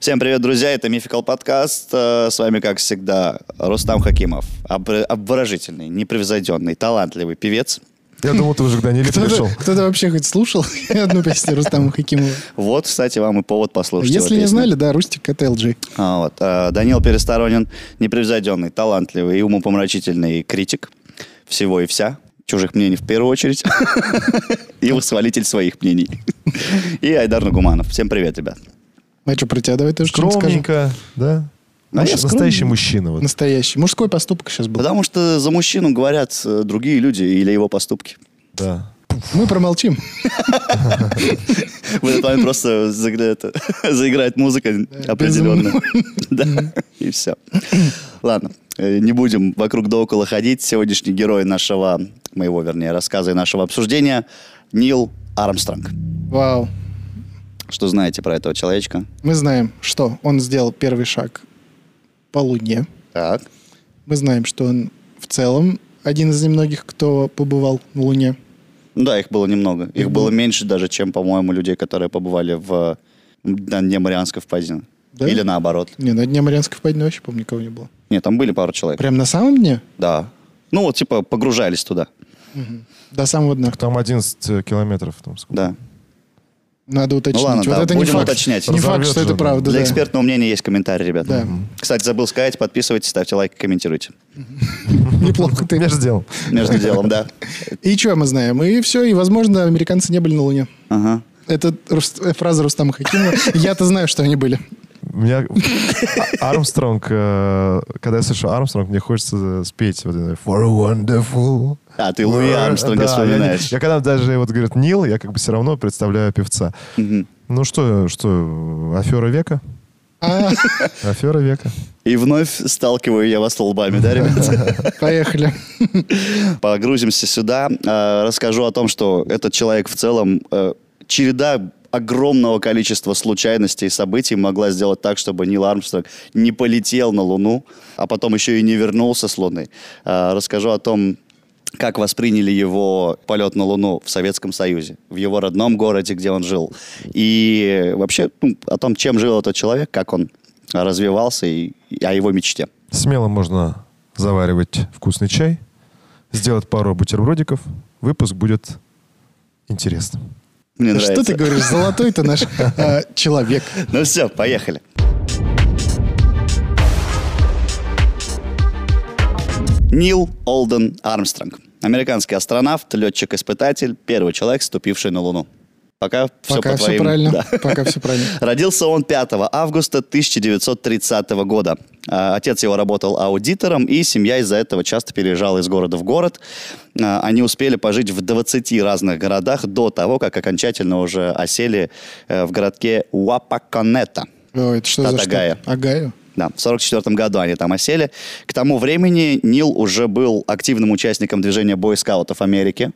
Всем привет, друзья, это Мификал подкаст. Э, С вами, как всегда, Рустам Хакимов. Обворожительный, непревзойденный, талантливый певец. Я думал, ты уже к Даниле Кто-то, пришел. кто-то вообще хоть слушал одну песню Рустама Хакимова? Вот, кстати, вам и повод послушать Если не знали, да, Рустик это LG. А, вот. э, Данил Пересторонин, непревзойденный, талантливый и умопомрачительный критик всего и вся. Чужих мнений в первую очередь. И восхвалитель своих мнений. И Айдар Нагуманов. Всем привет, ребят. А что, про тебя давай тоже что-нибудь скажем? Скромненько, да? А я. Настоящий мужчина. Вот. Настоящий. Мужской поступок сейчас был. Потому что за мужчину говорят э, другие люди или его поступки. Да. Мы промолчим. В этот момент просто заиграет музыка определенная. Да, и все. Ладно, э, не будем вокруг да около ходить. Сегодняшний герой нашего, моего, вернее, рассказа и нашего обсуждения Нил Армстронг. Вау. Что знаете про этого человечка? Мы знаем, что он сделал первый шаг по Луне. Так. Мы знаем, что он в целом один из немногих, кто побывал на Луне. Ну Да, их было немного. Их было меньше даже, чем, по-моему, людей, которые побывали в на дне Марианской впадины. Да? Или наоборот. Не, на дне Марианской впадины вообще, помню, никого не было. Нет, там были пару человек. Прям на самом дне? Да. Ну, вот, типа, погружались туда. До самого дна. Там 11 километров. Там сколько? Да. Надо уточнить. Ну ладно, вот да, это не будем факт. уточнять. Не факт, что это правда. Для да. экспертного мнения есть комментарий, ребят. Да. Кстати, забыл сказать, подписывайтесь, ставьте лайк, комментируйте. Неплохо ты. Между делом. Между делом, да. И что мы знаем? И все, и, возможно, американцы не были на Луне. Ага. Это э, фраза Рустама Хакимова. Я-то знаю, что они были. У меня А- Армстронг, э, когда я слышу Армстронг, мне хочется спеть вот это For a wonderful. А, ты Луи Армстронга Да, я не- вспоминаешь. Я, когда даже вот говорят Нил, я как бы все равно представляю певца. Ну что, что, афера века? А, Афера века. И вновь сталкиваю я вас лбами, да, ребят? поехали. Погрузимся сюда. Э, Расскажу о том, что этот человек в целом э, череда огромного количества случайностей и событий могла сделать так, чтобы Нил Армстронг не полетел на Луну, а потом еще и не вернулся с Луны. Э, Расскажу о том, как восприняли его полет на Луну в Советском Союзе, в его родном городе, где он жил. И вообще ну, о том, чем жил этот человек, как он развивался и, и о его мечте. Смело можно заваривать вкусный чай, сделать пару бутербродиков. Выпуск будет интересным. Мне Да Что нравится. ты говоришь? Золотой ты наш а, человек. Ну все, поехали. Нил Олден Армстронг. Американский астронавт, летчик-испытатель, первый человек, ступивший на Луну. Пока, все Пока по все твоим... правильно. Да. Пока все правильно. Родился он 5 августа 1930 года. А, Отец его работал аудитором, и семья из-за этого часто переезжала из города в город. А, Они успели пожить в 20 разных городах до того, как окончательно уже осели э, в городке Уапаконета. Ой, это что за Штат штат? Огайо. Огайо? Да, в 1944 году они там осели. К тому времени Нил уже был активным участником движения бойскаутов Америки.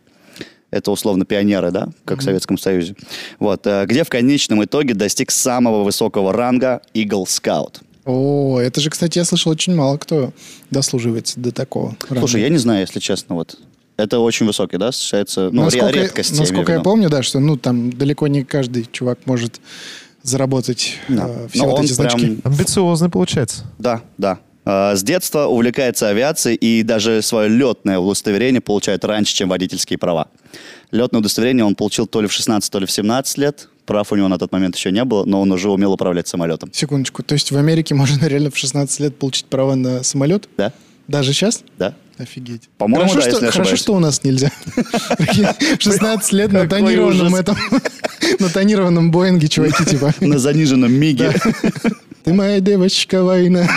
Это условно пионеры, да, как в Советском Союзе. Вот, э, где в конечном итоге достиг самого высокого ранга Eagle Scout. О, это же, кстати, я слышал, очень мало кто дослуживается до такого. Слушай, я не знаю, если честно, вот. Это очень высокий, да, считается, ну, насколько, редкость. я насколько я виду. помню, да, что ну там далеко не каждый чувак может заработать Да. э, все Но вот он эти значки. прям- Амбициозный получается. Да, да. Э, С детства увлекается авиацией и даже свое летное удостоверение получает раньше, чем водительские права. Летное удостоверение он получил то ли в 16, то ли в 17 лет. Прав у него на тот момент еще не было, но он уже умел управлять самолетом. Секундочку, то есть в Америке можно реально в 16 лет получить права на самолет? Да? Даже сейчас? Да? Офигеть. По-моему, хорошо, да, что, хорошо, ошибаюсь. что у нас нельзя. В 16 лет на тонированном этом, на тонированном Боинге, чуваки, типа. На заниженном миге. Ты моя девочка война.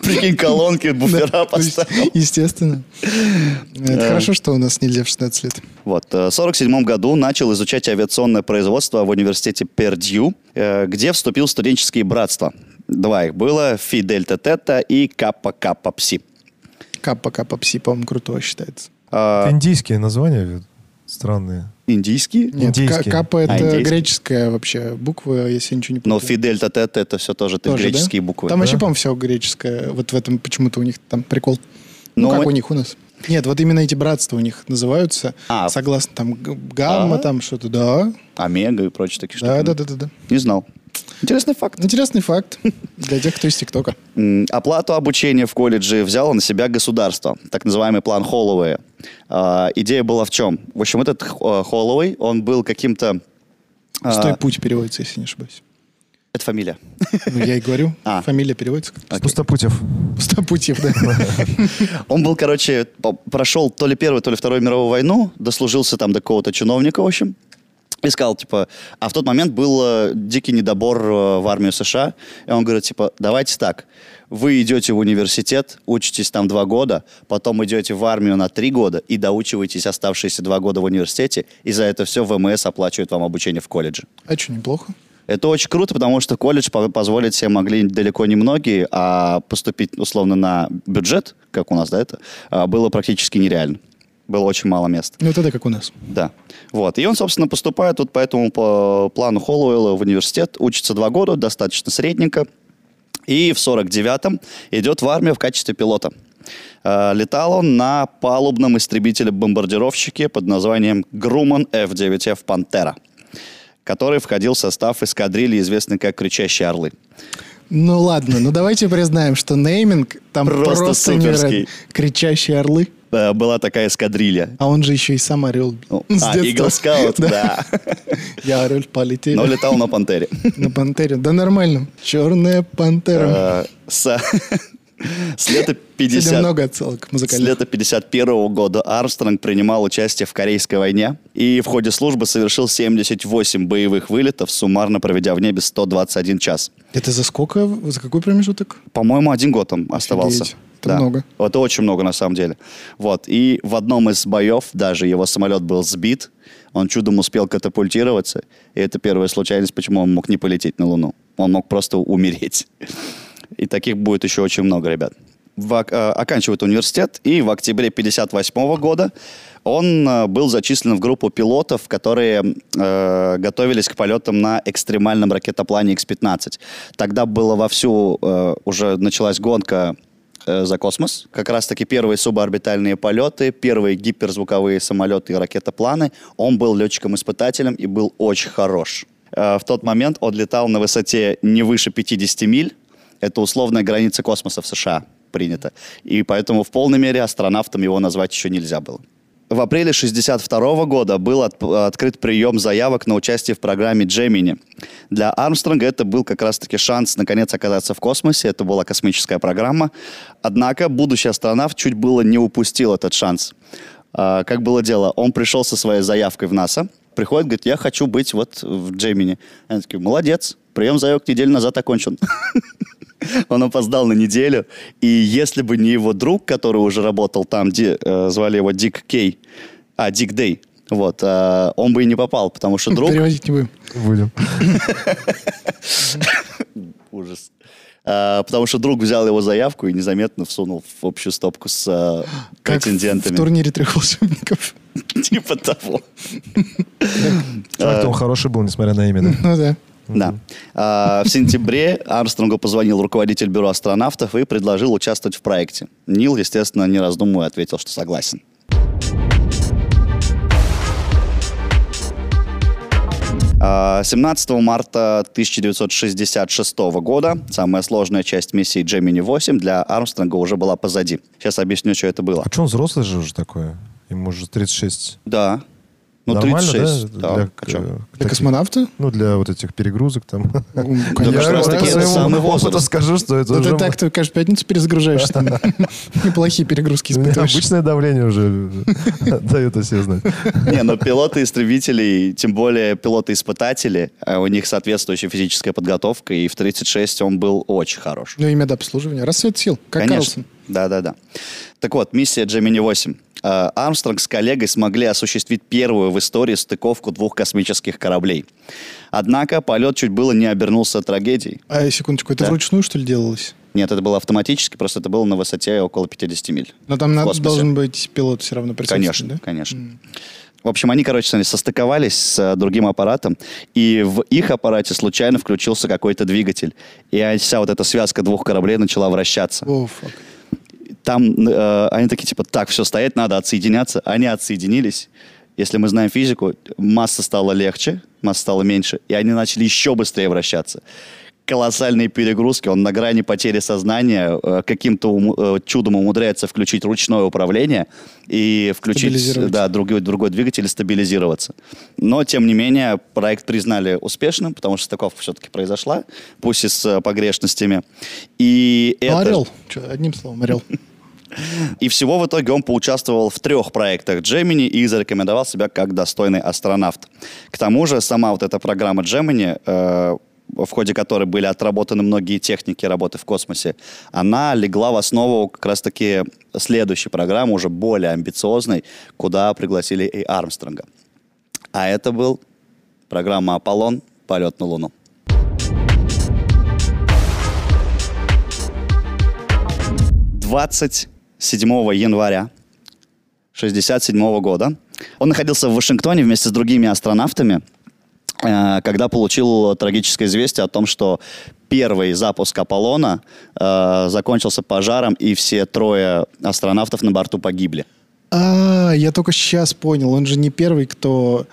Прикинь, колонки, буфера Да, поставил. Естественно. Это Да. хорошо, что у нас нельзя в 16 лет. Вот. э, В 1947 году начал изучать авиационное производство в университете Пердью, э, где вступил в студенческие братства. Два их было, Фи Дельта Тета и Каппа Каппа Пси. Каппа Каппа Пси, по-моему, крутое считается. А, Это индийские названия странные. Индийские? Нет, Индийский. ка- Каппа А, это индийский. греческая вообще буква, если я ничего не Но путаю. Фи Дельта Тета это все тоже, ты Тоже, да? греческие буквы. Там да? вообще, по-моему, все греческое. Вот в этом почему-то у них там прикол. Ну, Но как мы- у них у нас. Нет, вот именно эти братства у них называются, А. согласно там гамма, А? там что-то, да. Омега и прочие такие штуки. Да, да, да, да, да. Не знал. Интересный факт. Интересный факт для тех, кто из ТикТока. Оплату обучения в колледже взяло на себя государство, так называемый план Холлоуэя. А, идея была в чем? В общем, этот Х- Холлоуэй, он был каким-то... а, Стой путь переводится, если не ошибаюсь. это фамилия. Ну, я и говорю. А. Фамилия переводится как Пустопутев. Пустопутьев, да. Он был, короче, прошел то ли Первую, то ли Вторую мировую войну, дослужился там до какого-то чиновника, в общем, и сказал, типа, а в тот момент был э, дикий недобор э, в армию США, и он говорит, типа, давайте так, вы идете в университет, учитесь там два года, потом идете в армию на три года и доучиваетесь оставшиеся два года в университете, и за это все ВМС оплачивает вам обучение в колледже. А что, неплохо? Это очень круто, потому что колледж по- позволить себе могли далеко не многие, а поступить условно на бюджет, как у нас, да, это, а, было практически нереально. Было очень мало мест. Ну, тогда как у нас. Да. Вот. И он, собственно, поступает тут по этому по плану Холлоуэлла в университет, учится два года, достаточно средненько. И в 49-м идет в армию в качестве пилота. Э, Летал он на палубном истребителе-бомбардировщике под названием Grumman F-9F «Пантера», который входил в состав эскадрильи, известной как «Кричащие орлы». Ну ладно, ну давайте признаем, что нейминг там Просто просто, невероятно. Кричащие орлы. Э, Была такая эскадрилья. А он же еще и сам орел. Ну, С А. Eagle Scout, да. Я орел полетели. Но летал на «Пантере». На пантере. Да нормально. Черная пантера. Э, С с лета Сегодня 50... много отсылок С музыкальных. лета 51 года Армстронг принимал участие в Корейской войне и в ходе службы совершил 78 боевых вылетов, суммарно проведя в небе 121 час. Это за сколько? За какой промежуток? По-моему, один год он оставался. Офигеть. Это много. Это очень много на самом деле. Вот. И в одном из боев даже его самолет был сбит, он чудом успел катапультироваться, и это первая случайность, почему он мог не полететь на Луну. Он мог просто умереть. И таких будет еще очень много, ребят. В э, оканчивает университет, и в октябре 58 года он э, был зачислен в группу пилотов, которые э, готовились к полетам на экстремальном ракетоплане X-15. Тогда было вовсю, э, уже началась гонка э, за космос. Как раз-таки первые суборбитальные полеты, первые гиперзвуковые самолеты и ракетопланы. Он был летчиком-испытателем и был очень хорош. Э, В тот момент он летал на высоте не выше 50 миль. Это условная граница космоса в США принято. И поэтому в полной мере астронавтом его назвать еще нельзя было. В апреле 1962 года был от- открыт прием заявок на участие в программе Gemini. Для Армстронга это был как раз-таки шанс наконец оказаться в космосе. Это была космическая программа. Однако будущий астронавт чуть было не упустил этот шанс. А, как было дело? Он пришел со своей заявкой в НАСА, приходит, говорит, я хочу быть вот в Gemini. Они такие, молодец, прием заявок неделю назад окончен. Он опоздал на неделю, и если бы не его друг, который уже работал там, Ди- э, звали его Дик Кей, а, Дик Дэй, вот, э, он бы и не попал, потому что друг... Переводить не будем. Будем. Ужас. А, потому что друг взял его заявку и незаметно всунул в общую стопку с э, Как в- претендентами. в турнире трех волшебников. Типа того. Чувак-то он хороший был, несмотря на имя, да? Ну да. Да. А, в сентябре Армстронгу позвонил руководитель бюро астронавтов и предложил участвовать в проекте. Нил, естественно, не раздумывая, ответил, что согласен. А, 17 марта 1966 года самая сложная часть миссии Gemini 8 для Армстронга уже была позади. Сейчас объясню, что это было. А что он взрослый же уже такой? Ему уже 36. Да. Ну, Нормально, 36. да? Да. Для, А Для таких- космонавта? Ну, для вот этих перегрузок там. Ну, конечно, раз таки это самый возраст. скажу, что это уже ты так, ты каждую пятницу перезагружаешься там. Неплохие перегрузки у меня испытываешь. обычное давление уже дает о себе знать. Не, но пилоты-истребители, тем более пилоты-испытатели, а у них соответствующая физическая подготовка, и в 36 он был очень хорош. Ну, имя до обслуживания. Рассвет сил, как Конечно. Карлсон. Да-да-да. Так вот, миссия Gemini 8. Э, Армстронг с коллегой смогли осуществить первую в истории стыковку двух космических кораблей. Однако полет чуть было не обернулся трагедией. А, секундочку, это Да. вручную, что ли, делалось? Нет, это было автоматически, просто это было на высоте около 50 миль. Но там надо- должен быть пилот все равно присутствовать, Конечно, да? конечно. В общем, они, короче, состыковались с э, другим аппаратом, и в их аппарате случайно включился какой-то двигатель. И вся вот эта связка двух кораблей начала вращаться. Фак. Там э, они такие, типа, так, все, стоять надо, отсоединяться. Они отсоединились, если мы знаем физику, масса стала легче, масса стала меньше, и они начали еще быстрее вращаться колоссальные перегрузки, он на грани потери сознания, э, каким-то ум, э, чудом умудряется включить ручное управление и включить да, другой, другой двигатель и стабилизироваться. Но, тем не менее, проект признали успешным, потому что стыковка все-таки произошла, пусть и с э, погрешностями. И ну, это... Орел, одним словом, орел. И всего в итоге он поучаствовал в трех проектах Gemini и зарекомендовал себя как достойный астронавт. К тому же сама вот эта программа Gemini э, в ходе которой были отработаны многие техники работы в космосе, она легла в основу как раз-таки следующей программы, уже более амбициозной, куда пригласили и Армстронга. А это был программа «Аполлон. Полет на Луну». Двадцать 7 января 1967 года он находился в Вашингтоне вместе с другими астронавтами – когда получил трагическое известие о том, что первый запуск Аполлона э, закончился пожаром, и все трое астронавтов на борту погибли. А, я только сейчас понял. Он же не первый, кто...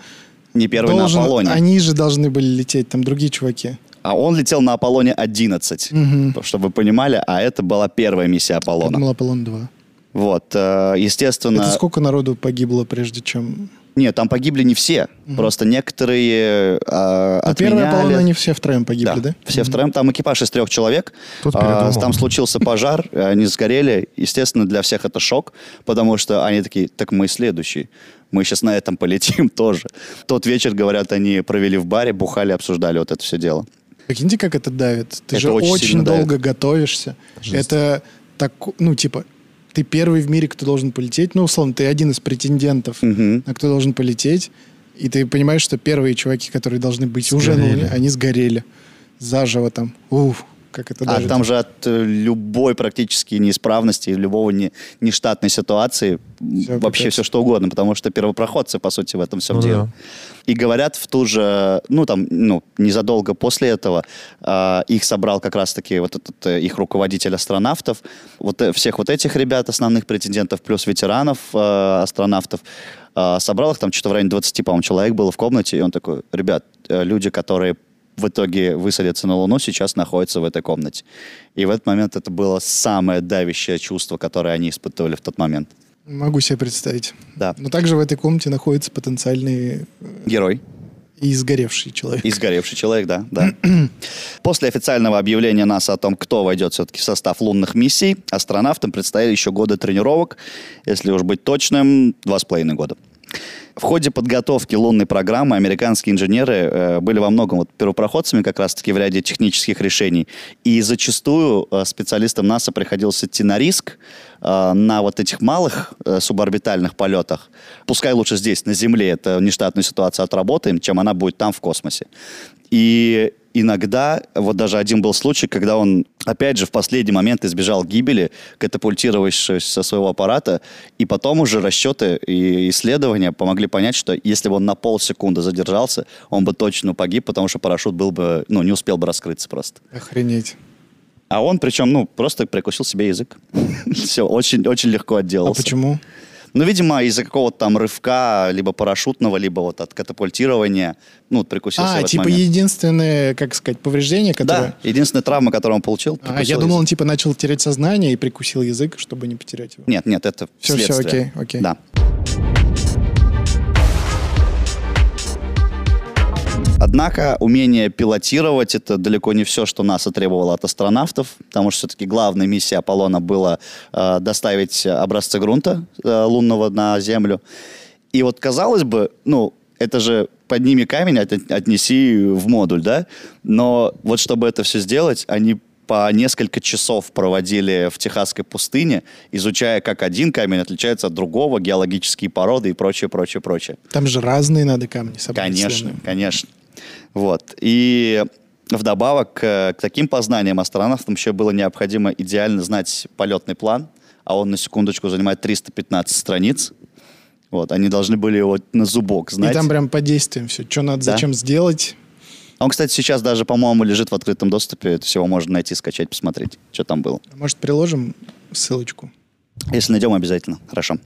Не первый должен... на Аполлоне. Они же должны были лететь, там другие чуваки. А он летел на Аполлоне 11, угу. чтобы вы понимали, а это была первая миссия Аполлона. Я думал, Аполлон 2. Вот, э, естественно... Это сколько народу погибло, прежде чем... Нет, там погибли не все. Угу. Просто некоторые э, а отменяли... первая половина они все втроем погибли, да? да? все угу. втроем. Там экипаж из трех человек. Тут а, там случился пожар, они сгорели. Естественно, для всех это шок, потому что они такие, так мы следующие. Мы сейчас на этом полетим тоже. Тот вечер, говорят, они провели в баре, бухали, обсуждали вот это все дело. Прикиньте, как это давит. Ты это же очень, очень долго давит. готовишься. Жесть. Это так, ну, типа, ты первый в мире, кто должен полететь. Ну, условно, ты один из претендентов, угу. на кто должен полететь. И ты понимаешь, что первые чуваки, которые должны быть сгорели. уже на Луне, они сгорели. Заживо там. Уф как это А там же от э, любой практически неисправности, любого не, нештатной ситуации все вообще капец. все что угодно, потому что первопроходцы, по сути, в этом всем ну, деле. Да. И говорят, в ту же, ну там, ну, незадолго после этого э, их собрал как раз-таки вот этот э, их руководитель астронавтов, вот э, всех вот этих ребят, основных претендентов, плюс ветеранов э, астронавтов, э, собрал их там что-то в районе 20, по-моему, человек было в комнате, и он такой, ребят, э, люди, которые в итоге высадятся на Луну, сейчас находятся в этой комнате. И в этот момент это было самое давящее чувство, которое они испытывали в тот момент. Могу себе представить. Да. Но также в этой комнате находится потенциальный... Э, Герой. И сгоревший человек. И сгоревший человек, да. да. После официального объявления НАСА о том, кто войдет все-таки в состав лунных миссий, астронавтам предстояли еще годы тренировок, если уж быть точным, два с половиной года. В ходе подготовки лунной программы американские инженеры э, были во многом вот, первопроходцами как раз-таки в ряде технических решений. И зачастую э, специалистам НАСА приходилось идти на риск э, на вот этих малых суборбитальных полетах. Пускай лучше здесь, на Земле, это нештатную ситуацию отработаем, чем она будет там в космосе. И иногда, вот даже один был случай, когда он, опять же, в последний момент избежал гибели, катапультировавшись со своего аппарата, и потом уже расчеты и исследования помогли понять, что если бы он на полсекунды задержался, он бы точно погиб, потому что парашют был бы, ну, не успел бы раскрыться просто. Охренеть. А он, причем, ну, просто прикусил себе язык. Все, очень, очень легко отделался. А почему? Ну, видимо, из-за какого-то там рывка, либо парашютного, либо вот от катапультирования, ну, прикусился А, типа момент. единственное, как сказать, повреждение, которое... Да, единственная травма, которую он получил, А, я думал, язык. он типа начал терять сознание и прикусил язык, чтобы не потерять его. Нет, нет, это все, следствие. Все, окей, окей. Да. Однако умение пилотировать это далеко не все, что НАСА требовало от астронавтов, потому что все-таки главная миссия Аполлона была э, доставить образцы грунта э, лунного на Землю. И вот казалось бы, ну, это же подними камень, от, отнеси в модуль, да? Но вот чтобы это все сделать, они по несколько часов проводили в Техасской пустыне, изучая, как один камень отличается от другого, геологические породы и прочее, прочее, прочее. Там же разные надо камни собрать. Конечно, конечно. Вот. И вдобавок к, к таким познаниям астронавтам еще было необходимо идеально знать полетный план, а он на секундочку занимает 315 страниц. Вот, они должны были его на зубок знать. И там прям по действиям все, что надо, да? зачем сделать. Он, кстати, сейчас даже, по-моему, лежит в открытом доступе. Это всего можно найти, скачать, посмотреть, что там было. Может, приложим ссылочку? Если найдем, обязательно. Хорошо.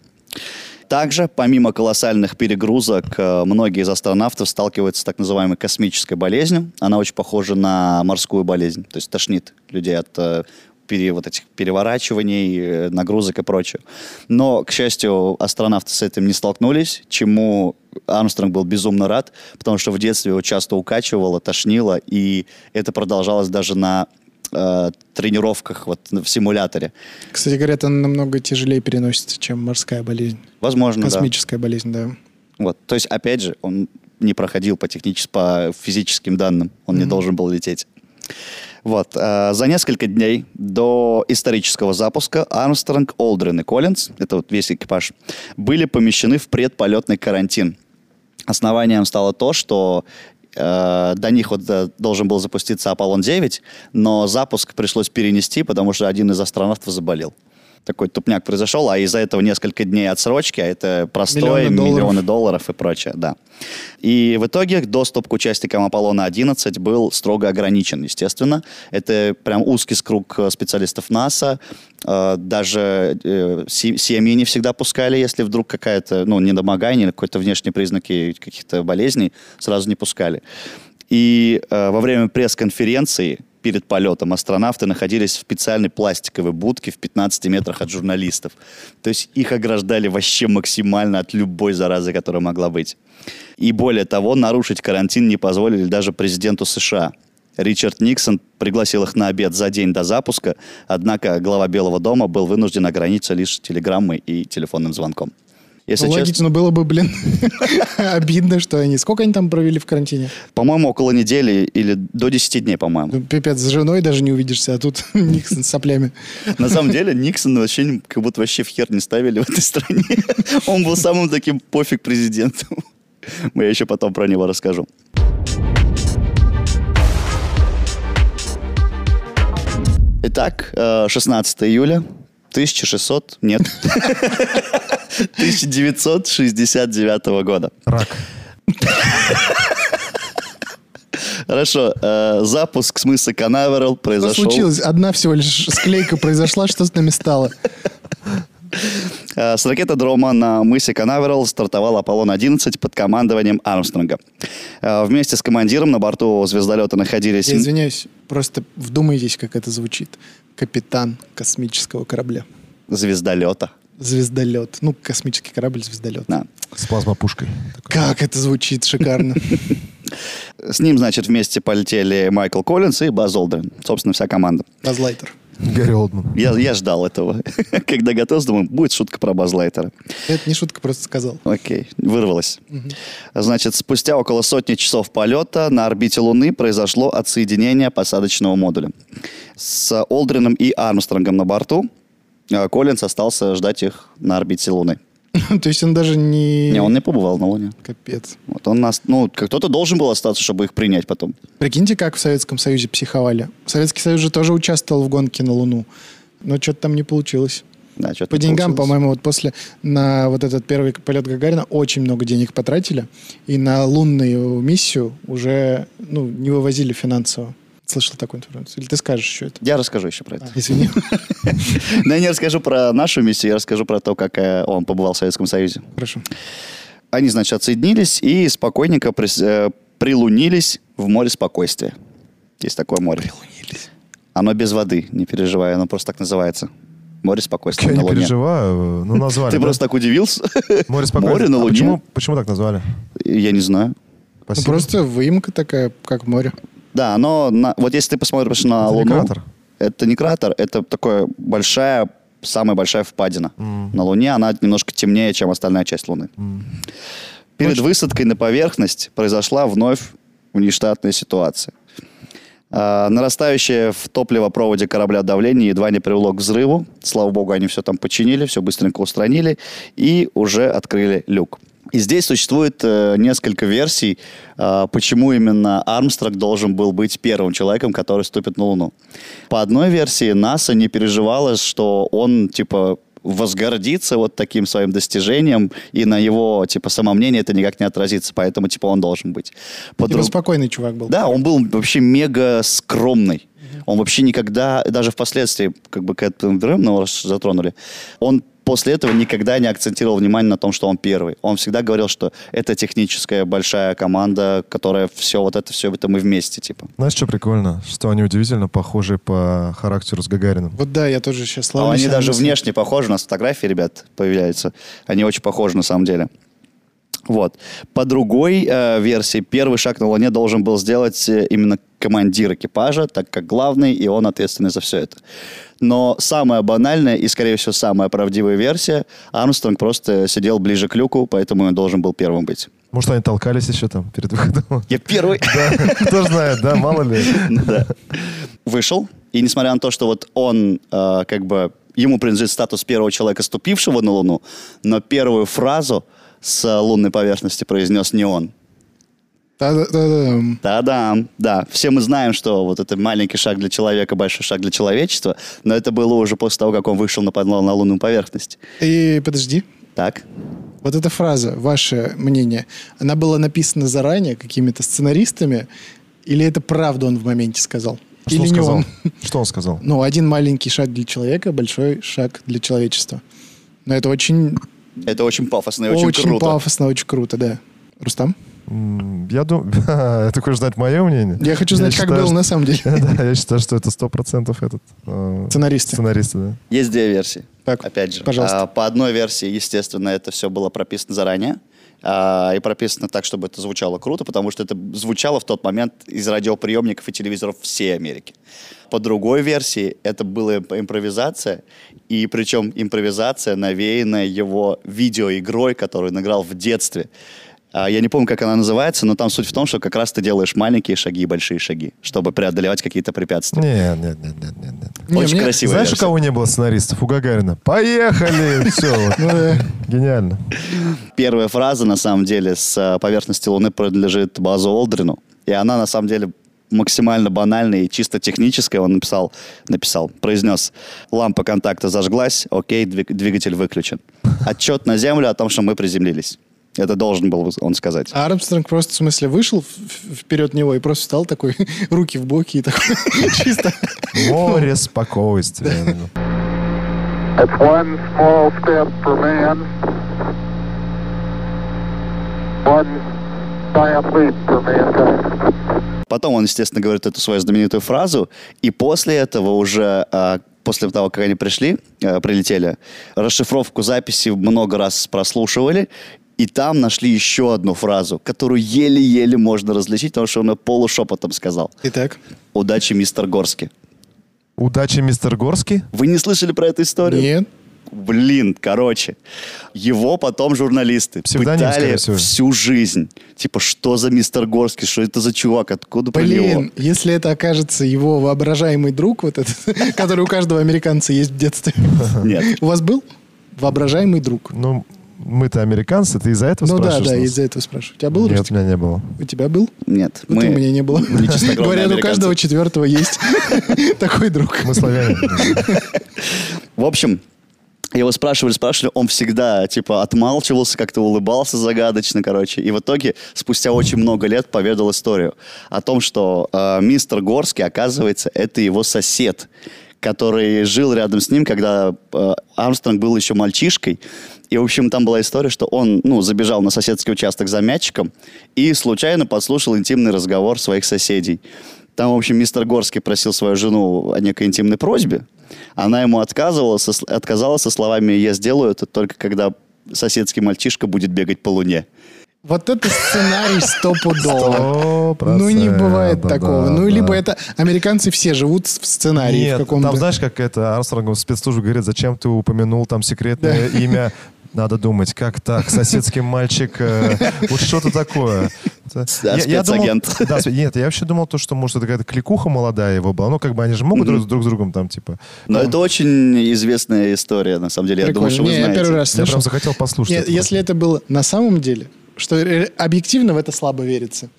Также, помимо колоссальных перегрузок, э, многие из астронавтов сталкиваются с так называемой космической болезнью. Она очень похожа на морскую болезнь, то есть тошнит людей от э, пере, вот этих переворачиваний, э, нагрузок и прочее. Но, к счастью, астронавты с этим не столкнулись, чему Армстронг был безумно рад, потому что в детстве его часто укачивало, тошнило, и это продолжалось даже на э, тренировках вот в симуляторе. Кстати говоря, это намного тяжелее переносится, чем морская болезнь. Возможно, Космическая да. болезнь, да. Вот, то есть, опять же, он не проходил по техническим, по физическим данным, он mm-hmm. не должен был лететь. Вот. Э, за несколько дней до исторического запуска Армстронг, Олдрин и Коллинз, это вот весь экипаж, были помещены в предполетный карантин. Основанием стало то, что до них вот э, должен был запуститься Аполлон-9, но запуск пришлось перенести, потому что один из астронавтов заболел такой тупняк произошел, а из-за этого несколько дней отсрочки, а это простое, миллионы долларов. миллионы долларов и прочее, да. И в итоге доступ к участникам Аполлона-11 был строго ограничен, естественно. Это прям узкий круг э, специалистов НАСА. Э, даже э, семьи не всегда пускали, если вдруг какая-то, ну, недомогание или какой-то внешние признаки каких-то болезней, сразу не пускали. И во время пресс-конференции перед полетом астронавты находились в специальной пластиковой будке в 15 метрах от журналистов. То есть их ограждали вообще максимально от любой заразы, которая могла быть. И более того, нарушить карантин не позволили даже президенту США. Ричард Никсон пригласил их на обед за день до запуска, однако глава Белого дома был вынужден ограничиться лишь телеграммой и телефонным звонком. Если ну, логично было бы, блин, обидно, что они... Сколько они там провели в карантине? По-моему, около недели или до 10 дней, по-моему. Ну, пипец, с женой даже не увидишься, а тут Никсон с соплями. На самом деле, Никсон вообще как будто вообще в хер не ставили в этой стране. Он был самым таким пофиг президентом. Я еще потом про него расскажу. Итак, 16 э, июля 1600, нет. 1969 года. Рак. Хорошо. Э, запуск с мыса Канаверал произошел... Что случилось? Одна всего лишь склейка произошла, что с нами стало? Э, с ракетодрома на мысе Канаверал стартовал Аполлон-11 под командованием Армстронга. Э, вместе с командиром на борту звездолета находились... Я извиняюсь, просто вдумайтесь, как это звучит. Капитан космического корабля. Звездолета. Звездолет. Ну, космический корабль, звездолет. Да. С плазмопушкой. Как это звучит шикарно. С ним, значит, вместе полетели Майкл Коллинс и Баз Олдрин. Собственно, вся команда. Базлайтер. Гарри Олдман. Я, я ждал этого. Когда готовился, думаю, будет шутка про Базлайтера. Это не шутка, просто сказал. Окей, вырвалось. Угу. Значит, спустя около сотни часов полета на орбите Луны произошло отсоединение посадочного модуля. С Олдрином и Армстронгом на борту а Коллинс остался ждать их на орбите Луны. То есть он даже не... Не, он не побывал на Луне. Капец. Вот он нас... Ну, кто-то должен был остаться, чтобы их принять потом. Прикиньте, как в Советском Союзе психовали. Советский Союз же тоже участвовал в гонке на Луну. Но что-то там не получилось. Да, что По деньгам, по-моему, вот после на вот этот первый полет Гагарина очень много денег потратили. И на лунную миссию уже ну, не вывозили финансово слышал такую информацию? Или ты скажешь еще это? Я расскажу еще про это. А, извини. Но я не расскажу про нашу миссию, я расскажу про то, как э, он побывал в Советском Союзе. Хорошо. Они, значит, отсоединились и спокойненько э, прилунились в море спокойствия. Есть такое море. Прилунились. Оно без воды, не переживай, оно просто так называется. Море спокойствия Я на не Луне. переживаю, ну назвали. Ты просто так удивился? Море спокойствия. Море на а Луне? Почему, почему так назвали? Я не знаю. Ну, просто выемка такая, как море. Да, но на, вот если ты посмотришь на это Луну... Не кратер. Это не кратер, это такая большая, самая большая впадина. Mm. На Луне она немножко темнее, чем остальная часть Луны. Mm. Перед Очень... высадкой на поверхность произошла вновь внештатная ситуация. А, нарастающее в топливопроводе корабля давление едва не привело к взрыву. Слава богу, они все там починили, все быстренько устранили и уже открыли люк. И здесь существует э, несколько версий, э, почему именно Армстронг должен был быть первым человеком, который ступит на Луну. По одной версии, НАСА не переживала, что он, типа, возгордится вот таким своим достижением, и на его, типа, самомнение это никак не отразится, поэтому, типа, он должен быть. По типа друг... спокойный чувак был. Да, он был вообще мега скромный. Он вообще никогда, даже впоследствии, как бы к этому ну, затронули, он после этого никогда не акцентировал внимание на том, что он первый. Он всегда говорил, что это техническая большая команда, которая все вот это, все это мы вместе, типа. Знаешь, что прикольно? Что они удивительно похожи по характеру с Гагарином. Вот да, я тоже сейчас слава. А они даже мысли. внешне похожи, у нас фотографии, ребят, появляются. Они очень похожи на самом деле. Вот. По другой э, версии, первый шаг на Луне должен был сделать э, именно командир экипажа, так как главный, и он ответственный за все это. Но самая банальная и, скорее всего, самая правдивая версия, Армстронг просто сидел ближе к люку, поэтому он должен был первым быть. Может, они толкались еще там перед выходом? Я первый. Да, кто знает, да, мало ли. Да. Вышел, и несмотря на то, что вот он э, как бы ему принадлежит статус первого человека, ступившего на Луну, но первую фразу с лунной поверхности произнес не он. Та-да-дам. Та-дам. Да, все мы знаем, что вот это маленький шаг для человека, большой шаг для человечества, но это было уже после того, как он вышел на, на лунную поверхность. И подожди. Так. Вот эта фраза, ваше мнение, она была написана заранее какими-то сценаристами, или это правда он в моменте сказал? Что или он сказал? он? Что он сказал? Ну, один маленький шаг для человека, большой шаг для человечества. Но это очень... Это очень пафосно и очень, очень круто. Очень пафосно, очень круто, да. Рустам? Я думаю... Ты хочешь знать мое мнение? Я хочу знать, я как считаю, было что... на самом деле. да, я считаю, что это сто процентов этот... Э, сценаристы. Сценаристы, да. Есть две версии. Так, Опять же. Пожалуйста. А, по одной версии, естественно, это все было прописано заранее. А, и прописано так, чтобы это звучало круто, потому что это звучало в тот момент из радиоприемников и телевизоров всей Америки. По другой версии, это была импровизация, и причем импровизация, навеянная его видеоигрой, которую он играл в детстве. А, я не помню, как она называется, но там суть в том, что как раз ты делаешь маленькие шаги и большие шаги, чтобы преодолевать какие-то препятствия. Нет, нет, нет, нет, нет. нет. Очень мне... красиво. Знаешь, у кого не было сценаристов? У Гагарина. Поехали! Все. Ну, гениально. Первая фраза, на самом деле, с а, поверхности Луны принадлежит Базу Олдрину. И она, на самом деле, максимально банальная и чисто техническая. Он написал, написал, произнес, лампа контакта зажглась, окей, двигатель выключен. Отчет на Землю о том, что мы приземлились. Это должен был он сказать. А Армстронг просто, в смысле, вышел вперед него и просто встал такой, руки в боки и такой, чисто... Море спокойствия. It's one small step for man, one giant leap for mankind. Потом он, естественно, говорит эту свою знаменитую фразу, и после этого уже а, после того, как они пришли, э, прилетели, расшифровку записи много раз прослушивали, и там нашли еще одну фразу, которую еле-еле можно различить, потому что он полушепотом сказал. Итак? Удачи, мистер Горский. Удачи, мистер Горский? Вы не слышали про эту историю? Нет. Блин, короче, его потом журналисты Псевдоним, пытали всю жизнь. Типа, что за мистер Горский, что это за чувак, откуда Блин, про него? если это окажется его воображаемый друг, вот этот, который у каждого американца есть в детстве. Нет. У вас был воображаемый друг? Ну, мы-то американцы, ты из-за этого ну, спрашиваешь? Ну да, да, из-за этого спрашиваю. У тебя был Нет, Рустик? у меня не было. У тебя был? Нет. Вот мы... у меня не было. Говорят, у каждого четвертого есть такой друг. Мы славяне. В общем, его спрашивали, спрашивали, он всегда, типа, отмалчивался, как-то улыбался загадочно, короче. И в итоге, спустя очень много лет, поведал историю о том, что э, мистер Горский, оказывается, это его сосед, который жил рядом с ним, когда э, Армстронг был еще мальчишкой. И, в общем, там была история, что он, ну, забежал на соседский участок за мячиком и случайно подслушал интимный разговор своих соседей. Там, в общем, мистер Горский просил свою жену о некой интимной просьбе. Она ему отказывала, со, отказала со словами «я сделаю это только когда соседский мальчишка будет бегать по луне». Вот это сценарий стопудово. Ну, не бывает такого. Да, ну, да. либо это... Американцы все живут в сценарии Нет, в каком-то... там знаешь, как это Армстронгом спецслужбы говорит, зачем ты упомянул там секретное да. имя надо думать, как так, соседский мальчик, э, вот что-то такое. Да, я, спецагент. Я думал, да, нет, я вообще думал, то, что, может, это какая-то кликуха молодая его была. Ну, как бы они же могут mm-hmm. друг, друг с другом там, типа... Но ну. это очень известная история, на самом деле. Прикольно. Я думаю, что вы не, знаете. Я первый раз. Я прям захотел послушать. Нет, если это было на самом деле, что объективно в это слабо верится.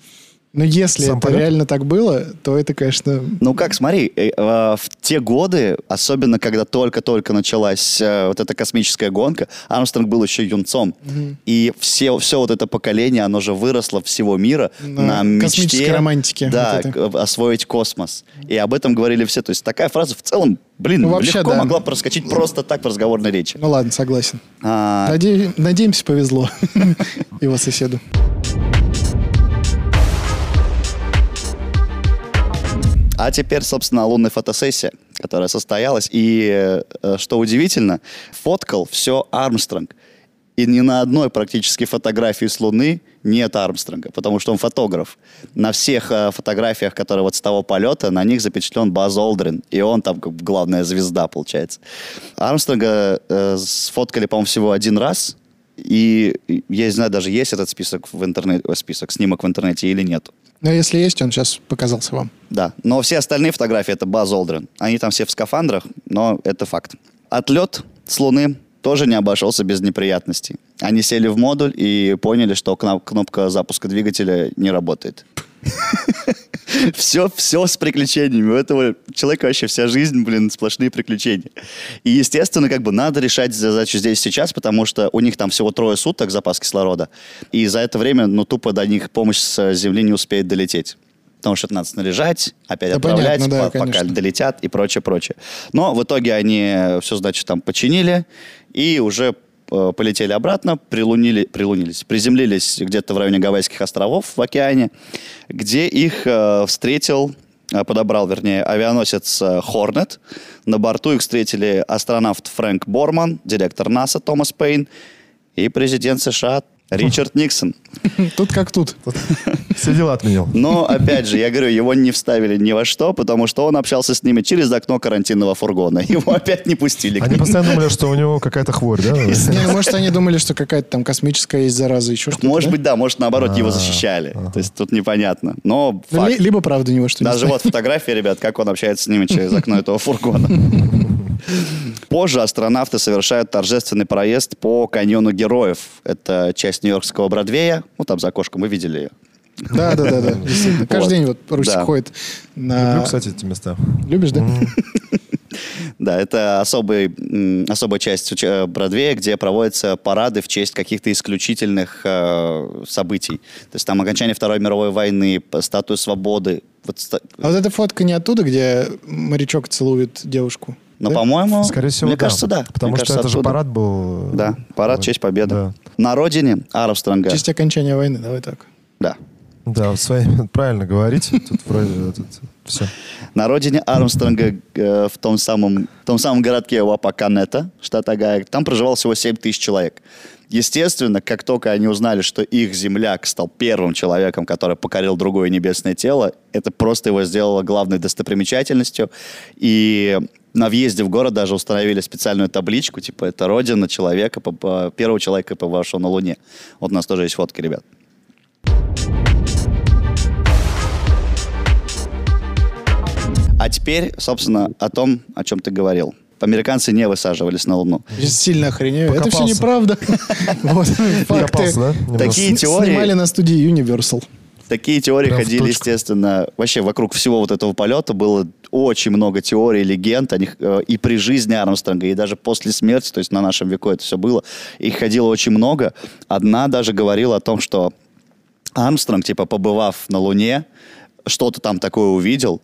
Но если Сам это полет? реально так было, то это, конечно... Ну как, смотри, э, э, в те годы, особенно когда только-только началась э, вот эта космическая гонка, Армстронг был еще юнцом. Угу. И все, все вот это поколение, оно же выросло всего мира на, на мечте... романтике. Да, вот освоить космос. И об этом говорили все. То есть такая фраза в целом, блин, ну, вообще, легко да. могла проскочить просто так в разговорной речи. Ну ладно, согласен. А... Наде... Надеемся, повезло его соседу. А теперь, собственно, лунная фотосессия, которая состоялась. И, э, что удивительно, фоткал все Армстронг. И ни на одной практически фотографии с Луны нет Армстронга, потому что он фотограф. На всех э, фотографиях, которые вот с того полета, на них запечатлен Баз Олдрин, и он там как главная звезда, получается. Армстронга э, сфоткали, по-моему, всего один раз, и я не знаю, даже есть этот список в интернете, список снимок в интернете или нет. Но если есть, он сейчас показался вам. Да, но все остальные фотографии это Баз Олдрин. Они там все в скафандрах, но это факт. Отлет с Луны тоже не обошелся без неприятностей. Они сели в модуль и поняли, что кнопка запуска двигателя не работает. Все, все с приключениями. У этого человека вообще вся жизнь, блин, сплошные приключения. И, естественно, как бы надо решать задачу здесь сейчас, потому что у них там всего трое суток запас кислорода. И за это время, ну, тупо до них помощь с Земли не успеет долететь потому что это надо снаряжать, опять да отправлять, понятно, да, по, пока долетят и прочее, прочее. Но в итоге они все, значит, там починили и уже полетели обратно, прилунили, прилунились, приземлились где-то в районе Гавайских островов в океане, где их э, встретил, э, подобрал, вернее, авианосец э, Hornet. На борту их встретили астронавт Фрэнк Борман, директор НАСА Томас Пейн и президент США Ричард Никсон. Тут как тут. Все дела отменил. Но, опять же, я говорю, его не вставили ни во что, потому что он общался с ними через окно карантинного фургона. Его опять не пустили. Они постоянно думали, что у него какая-то хворь, да? Не, ну, может, они думали, что какая-то там космическая есть зараза, еще что-то. Может быть, да, может, наоборот, его а, защищали. То есть тут непонятно. Но Либо правда у него что-то. Даже вот фотография, ребят, как он общается с ними через окно этого фургона. Позже астронавты совершают торжественный проезд по каньону героев. Это часть Нью-Йоркского Бродвея. Ну, там за окошком мы видели ее. Да, да, да, да. Каждый день вот Русик ходит на... Люблю, кстати, эти места. Любишь, да? Да, это особый, особая часть Бродвея, где проводятся парады в честь каких-то исключительных э, событий. То есть там окончание Второй мировой войны, статуя свободы. Вот, а вот эта фотка не оттуда, где морячок целует девушку? Но, да? по-моему, Скорее всего, мне да. кажется, да. Потому мне что кажется, это оттуда. же парад был. Да, парад в честь победы. Да. На родине Армстронга. В честь окончания войны, давай так. Да. Да, своими правильно говорите. Тут вроде тут все. На родине Армстронга э, в том самом, в том самом городке Уапаканета, штат Агая, там проживало всего 7 тысяч человек. Естественно, как только они узнали, что их земляк стал первым человеком, который покорил другое небесное тело, это просто его сделало главной достопримечательностью. И на въезде в город даже установили специальную табличку, типа это родина человека, первого человека, побывавшего на Луне. Вот у нас тоже есть фотки, ребят. А теперь, собственно, о том, о чем ты говорил. Американцы не высаживались на Луну. Я сильно охренею. Это все неправда. Такие теории... Снимали на студии Universal. Такие теории Прям ходили, естественно, вообще вокруг всего вот этого полета было очень много теорий, легенд о них э, и при жизни Армстронга, и даже после смерти, то есть на нашем веку это все было. Их ходило очень много. Одна даже говорила о том, что Армстронг, типа, побывав на Луне, что-то там такое увидел,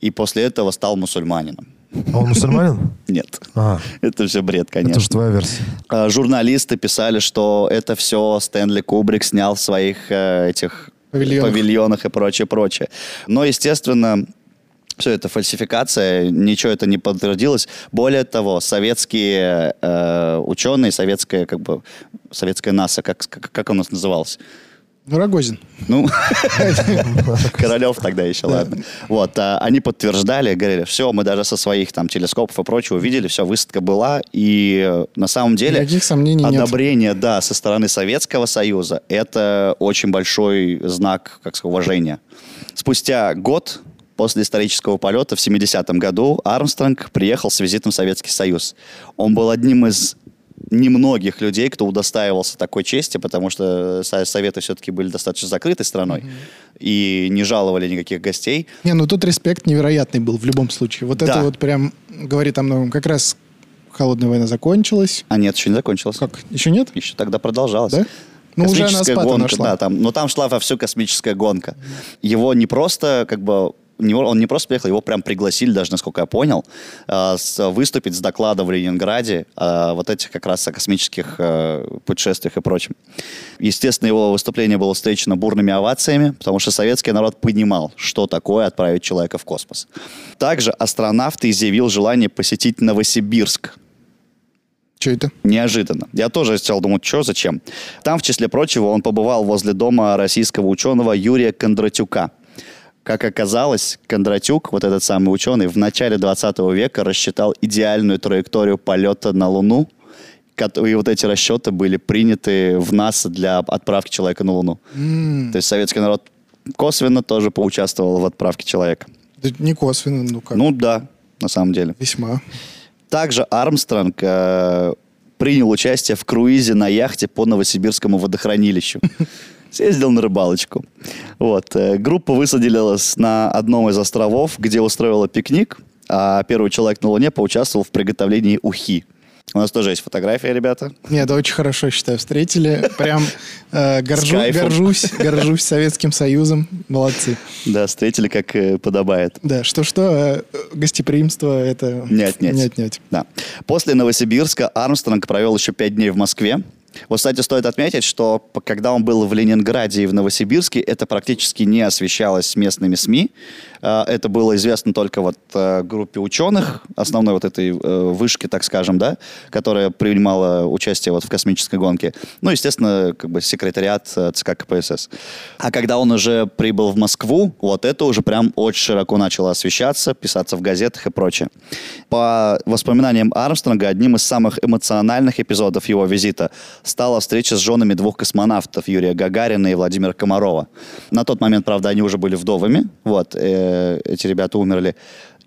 и после этого стал мусульманином. А он мусульманин? Нет. А. Это все бред, конечно. Это же твоя версия. А, журналисты писали, что это все Стэнли Кубрик снял в своих э, этих павильонах. павильонах и прочее, прочее. Но, естественно, все это фальсификация, ничего это не подтвердилось. Более того, советские э, ученые, советская, как бы, советская НАСА, как, как, как у нас называлось? Ну, Рогозин. Ну, Королев тогда еще, ладно. Вот, а, они подтверждали, говорили, все, мы даже со своих там телескопов и прочего увидели, все, высадка была, и э, на самом деле... Никаких сомнений Одобрение, да, со стороны Советского Союза, это очень большой знак, как сказать, уважения. Спустя год после исторического полета в 70-м году Армстронг приехал с визитом в Советский Союз. Он был одним из немногих людей, кто удостаивался такой чести, потому что Советы все-таки были достаточно закрытой страной mm-hmm. и не жаловали никаких гостей. Не, ну тут респект невероятный был в любом случае. Вот да. это вот прям говорит о многом. Как раз холодная война закончилась. А нет, еще не закончилась. Как? Еще нет? Еще тогда продолжалась. Да? Ну, уже она гонка, нашла. да, там, но там шла вовсю космическая гонка. Его не просто как бы он не просто приехал, его прям пригласили, даже насколько я понял, э, выступить с докладом в Ленинграде о вот этих как раз о космических э, путешествиях и прочем. Естественно, его выступление было встречено бурными овациями, потому что советский народ понимал, что такое отправить человека в космос. Также астронавт изъявил желание посетить Новосибирск, что это? Неожиданно. Я тоже стал думать, что, зачем. Там, в числе прочего, он побывал возле дома российского ученого Юрия Кондратюка. Как оказалось, Кондратюк, вот этот самый ученый, в начале 20 века рассчитал идеальную траекторию полета на Луну, и вот эти расчеты были приняты в НАСА для отправки человека на Луну. Mm. То есть советский народ косвенно тоже поучаствовал в отправке человека. Да не косвенно, ну как? Ну да, на самом деле. Весьма. Также Армстронг э, принял участие в круизе на яхте по Новосибирскому водохранилищу. Съездил на рыбалочку. Вот. Э, группа высадилась на одном из островов, где устроила пикник, а первый человек на Луне поучаствовал в приготовлении ухи. У нас тоже есть фотография, ребята. Нет, это очень хорошо, считаю, встретили. Прям э, горжу, горжусь, горжусь Советским Союзом. Молодцы. Да, встретили, как э, подобает. Да, что-что, э, гостеприимство это... Нет, нет. Нет, нет. Да. После Новосибирска Армстронг провел еще пять дней в Москве. Вот, кстати, стоит отметить, что когда он был в Ленинграде и в Новосибирске, это практически не освещалось местными СМИ. А, это было известно только вот э, группе ученых, основной вот этой э, вышки, так скажем, да, которая принимала участие вот в космической гонке. Ну, естественно, как бы секретариат э, ЦК КПСС. А когда он уже прибыл в Москву, вот это уже прям очень широко начало освещаться, писаться в газетах и прочее. По воспоминаниям Армстронга, одним из самых эмоциональных эпизодов его визита стала встреча с женами двух космонавтов, Юрия Гагарина и Владимира Комарова. На тот момент, правда, они уже были вдовами, вот, э, эти ребята умерли.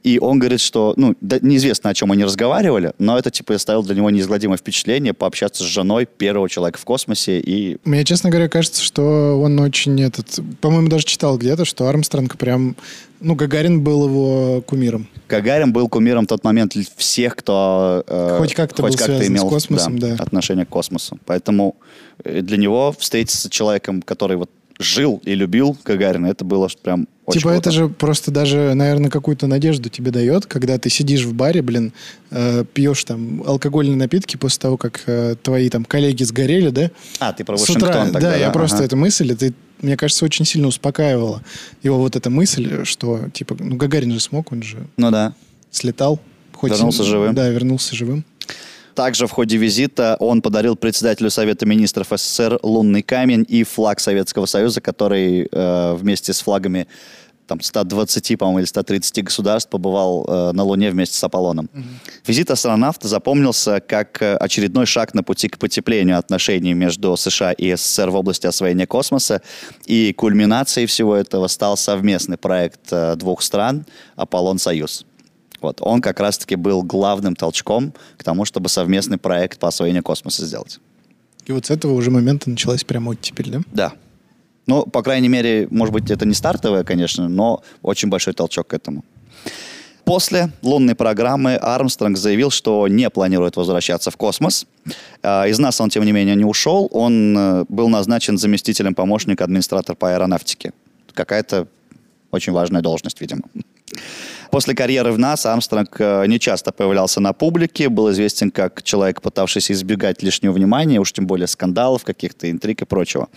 И он говорит, что, ну, да, неизвестно, о чем они разговаривали, но это, типа, оставило для него неизгладимое впечатление пообщаться с женой первого человека в космосе и... Мне, честно говоря, кажется, что он очень этот... По-моему, даже читал где-то, что Армстронг прям... Ну, Гагарин был его кумиром. Гагарин был кумиром в тот момент всех, кто... Э, хоть как-то хоть как имел космосом, да, да. отношение к космосу. Поэтому э, для него встретиться с человеком, который вот жил и любил Гагарина, это было прям очень Типа круто. это же просто даже, наверное, какую-то надежду тебе дает, когда ты сидишь в баре, блин, э, пьешь там алкогольные напитки после того, как э, твои там коллеги сгорели, да? А, ты про С утра, тогда, да, да, я ага. просто эту мысль, это, мне кажется, очень сильно успокаивала его вот эта мысль, что, типа, ну, Гагарин же смог, он же... Ну да. Слетал. Хоть вернулся живым. Да, вернулся живым. Также в ходе визита он подарил председателю Совета министров СССР лунный камень и флаг Советского Союза, который э, вместе с флагами там 120, по-моему, или 130 государств побывал э, на Луне вместе с Аполлоном. Mm-hmm. Визит астронавта запомнился как э, очередной шаг на пути к потеплению отношений между США и СССР в области освоения космоса. И кульминацией всего этого стал совместный проект э, двух стран «Аполлон-Союз». Вот. Он как раз-таки был главным толчком к тому, чтобы совместный проект по освоению космоса сделать. И вот с этого уже момента началась прямо оттепель, да? Да. Ну, по крайней мере, может быть, это не стартовое, конечно, но очень большой толчок к этому. После лунной программы Армстронг заявил, что не планирует возвращаться в космос. А, из нас он, тем не менее, не ушел. Он э, был назначен заместителем помощника администратора по аэронавтике. Какая-то очень важная должность, видимо. После карьеры в НАСА Армстронг э, не часто появлялся на публике, был известен как человек, пытавшийся избегать лишнего внимания, уж тем более скандалов, каких-то интриг и прочего.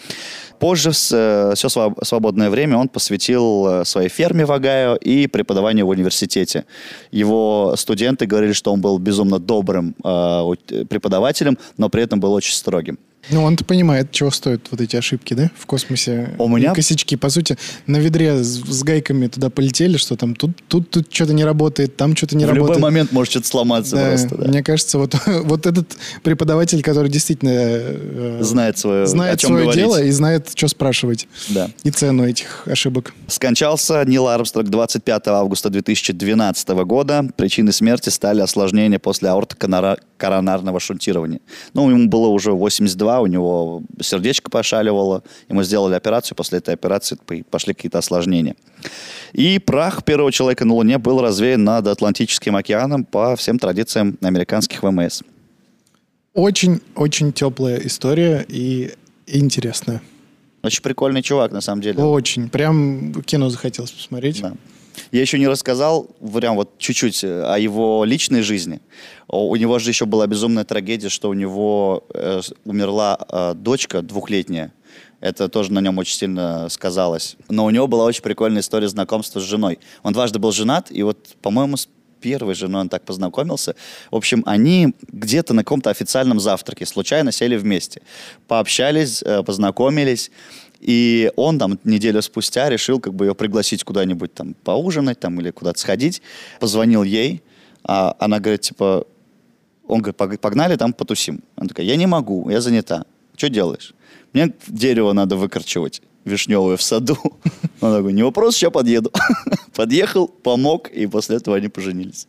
Позже э, все свободное время он посвятил э, своей ферме в Огайо и преподаванию в университете. Его студенты говорили, что он был безумно добрым преподавателем, но при этом был очень строгим. Ну, он-то понимает, чего стоят вот эти ошибки, да, в космосе. У меня... Косячки, по сути, на ведре с, с гайками туда полетели, что там тут, тут, тут что-то не работает, там что-то не в работает. В любой момент может что-то сломаться да, просто, да. Мне кажется, вот, вот этот преподаватель, который действительно... Э, знает свое, знает свое говорить. дело и знает, что спрашивать. Да. И цену этих ошибок. Скончался Нил Армстронг 25 августа 2012 года. Причиной смерти стали осложнения после аортокоронарной коронарного шунтирования. Ну, ему было уже 82, у него сердечко пошаливало, ему сделали операцию, после этой операции пошли какие-то осложнения. И прах первого человека на Луне был развеян над Атлантическим океаном по всем традициям американских ВМС. Очень-очень теплая история и интересная. Очень прикольный чувак, на самом деле. Очень. Прям кино захотелось посмотреть. Да. Я еще не рассказал, прям вот чуть-чуть э, о его личной жизни. У него же еще была безумная трагедия, что у него э, умерла э, дочка двухлетняя. Это тоже на нем очень сильно сказалось. Но у него была очень прикольная история знакомства с женой. Он дважды был женат, и вот, по-моему, с первой женой он так познакомился. В общем, они где-то на каком-то официальном завтраке случайно сели вместе. Пообщались, э, познакомились. И он там неделю спустя решил как бы ее пригласить куда-нибудь там поужинать там или куда-то сходить. Позвонил ей, а она говорит, типа, он говорит, погнали там потусим. Она такая, я не могу, я занята. Что делаешь? Мне дерево надо выкорчевать вишневое в саду. Он такой, не вопрос, сейчас подъеду. Подъехал, помог, и после этого они поженились.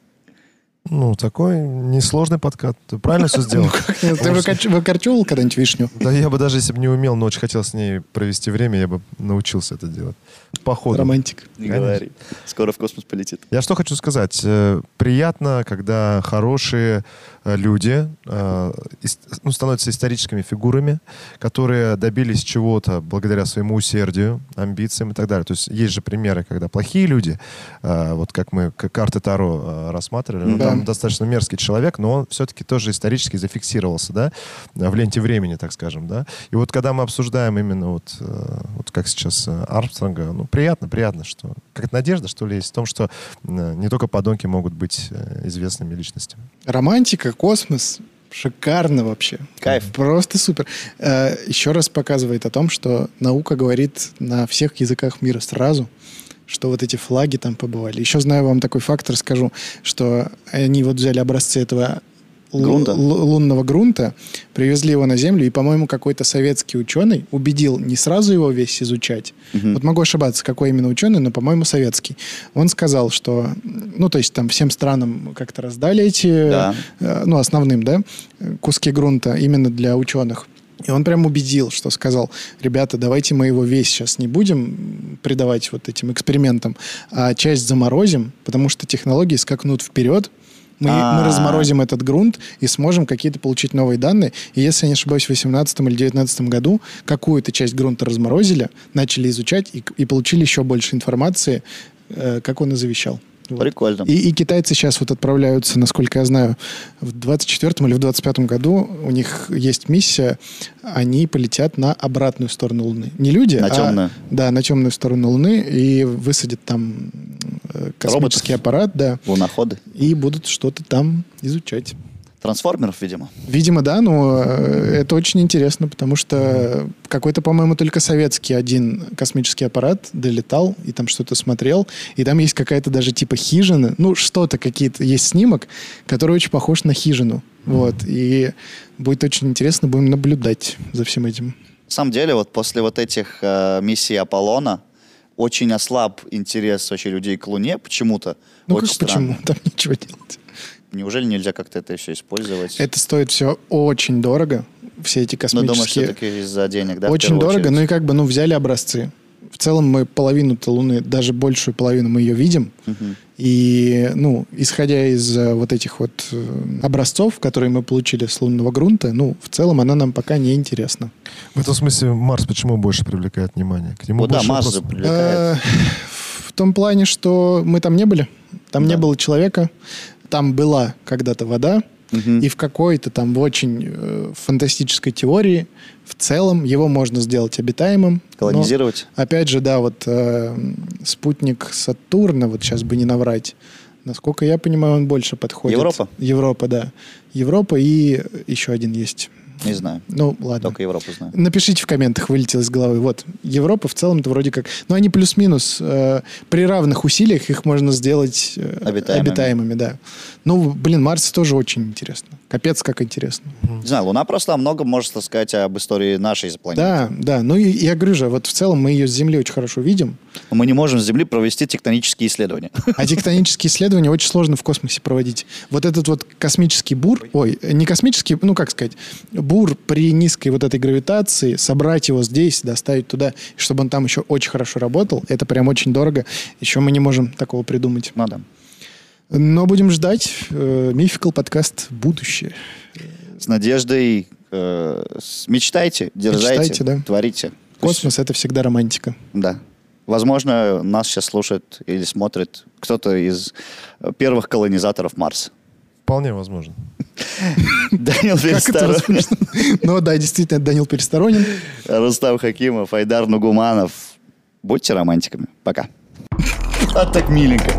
Ну, такой несложный подкат. Ты правильно все сделал? Ну, ты выкорчевал когда-нибудь вишню? Да я бы даже если бы не умел, но очень хотел с ней провести время, я бы научился это делать. Походу. Романтик. Не говори. Скоро в космос полетит. Я что хочу сказать. Э, приятно, когда хорошие Э, люди э, ну, становятся историческими фигурами, которые добились чего-то благодаря своему усердию, амбициям и так далее. То есть есть же примеры, когда плохие люди, вот как мы карты Таро рассматривали, ну, там достаточно мерзкий человек, но он все-таки тоже исторически зафиксировался, да, в ленте времени, так скажем, да. И вот когда мы обсуждаем именно вот, вот как сейчас Армстронга, ну, приятно, приятно, что как надежда, что ли, есть в том, что не только подонки могут быть известными личностями. Романтика, космос. Шикарно вообще. Кайф. Просто супер. Э, еще раз показывает о том, что наука говорит на всех языках мира сразу, что вот эти флаги там побывали. Еще знаю вам такой фактор, скажу, что они вот взяли образцы этого грунта. лунного грунта, привезли его на Землю, и, по-моему, какой-то советский ученый убедил не сразу его весь изучать. Угу. Вот могу ошибаться, какой именно ученый, но, по-моему, советский. Он сказал, что, ну, то есть там всем странам как-то раздали эти, да. э, ну, основным, да, куски грунта именно для ученых. И он прям убедил, что сказал, ребята, давайте мы его весь сейчас не будем придавать вот этим экспериментам, а часть заморозим, потому что технологии скакнут вперед, мы, мы разморозим этот грунт и сможем какие-то получить новые данные. И если я не ошибаюсь, в 2018 или 2019 году какую-то часть грунта разморозили, начали изучать и, и получили еще больше информации, э, как он и завещал. Вот. Прикольно. И, и китайцы сейчас вот отправляются, насколько я знаю, в 24-м или в 25-м году у них есть миссия, они полетят на обратную сторону Луны. Не люди, на темную. а да, на темную сторону Луны и высадят там э, космический Роботов. аппарат, да. Луноходы. И будут что-то там изучать. Трансформеров, видимо. Видимо, да, но э, это очень интересно, потому что какой-то, по-моему, только советский один космический аппарат долетал и там что-то смотрел, и там есть какая-то даже типа хижина, ну что-то, какие-то, есть снимок, который очень похож на хижину, вот, и будет очень интересно, будем наблюдать за всем этим. На самом деле, вот после вот этих э, миссий Аполлона очень ослаб интерес вообще людей к Луне почему-то. Ну очень как странно. почему? Там ничего делать. Неужели нельзя как-то это все использовать? Это стоит все очень дорого. Все эти космические... Ну, думаю, все-таки из-за денег, да? Очень дорого, очередь. ну и как бы, ну, взяли образцы. В целом мы половину-то Луны, даже большую половину мы ее видим. Угу. И, ну, исходя из э, вот этих вот э, образцов, которые мы получили с лунного грунта, ну, в целом она нам пока не интересна. В этом смысле Марс почему больше привлекает внимание? К нему вот да, Марс вопрос... привлекает. Э, в том плане, что мы там не были. Там да. не было человека там была когда-то вода, угу. и в какой-то там в очень э, фантастической теории в целом его можно сделать обитаемым. Колонизировать. Но, опять же, да, вот э, спутник Сатурна, вот сейчас бы не наврать, насколько я понимаю, он больше подходит. Европа? Европа, да. Европа и еще один есть Не знаю. Ну, ладно. Только Европу знаю. Напишите в комментах, вылетело из головы. Вот, Европа в целом-то вроде как... Ну, они плюс-минус. Э, при равных усилиях их можно сделать э, обитаемыми. обитаемыми, да. Ну, блин, Марс тоже очень интересно. Капец, как интересно. Не знаю, Луна просто о многом может рассказать об истории нашей планеты. Да, да. Ну, и, я говорю же, вот в целом мы ее с Земли очень хорошо видим. Но мы не можем с Земли провести тектонические исследования. А тектонические исследования очень сложно в космосе проводить. Вот этот вот космический бур, ой, не космический, ну, как сказать, бур при низкой вот этой гравитации, собрать его здесь, доставить туда, чтобы он там еще очень хорошо работал, это прям очень дорого. Еще мы не можем такого придумать. Ну да. Но будем ждать. Э, Мификал подкаст «Будущее». С надеждой э, мечтайте, дерзайте, мечтайте, да. творите. Космос — это всегда романтика. Да. Возможно, нас сейчас слушает или смотрит кто-то из первых колонизаторов Марса. Вполне возможно. Данил Пересторонин. Ну да, действительно, Данил Пересторонин. Рустам Хакимов, Айдар Нугуманов. Будьте романтиками. Пока. А так миленько.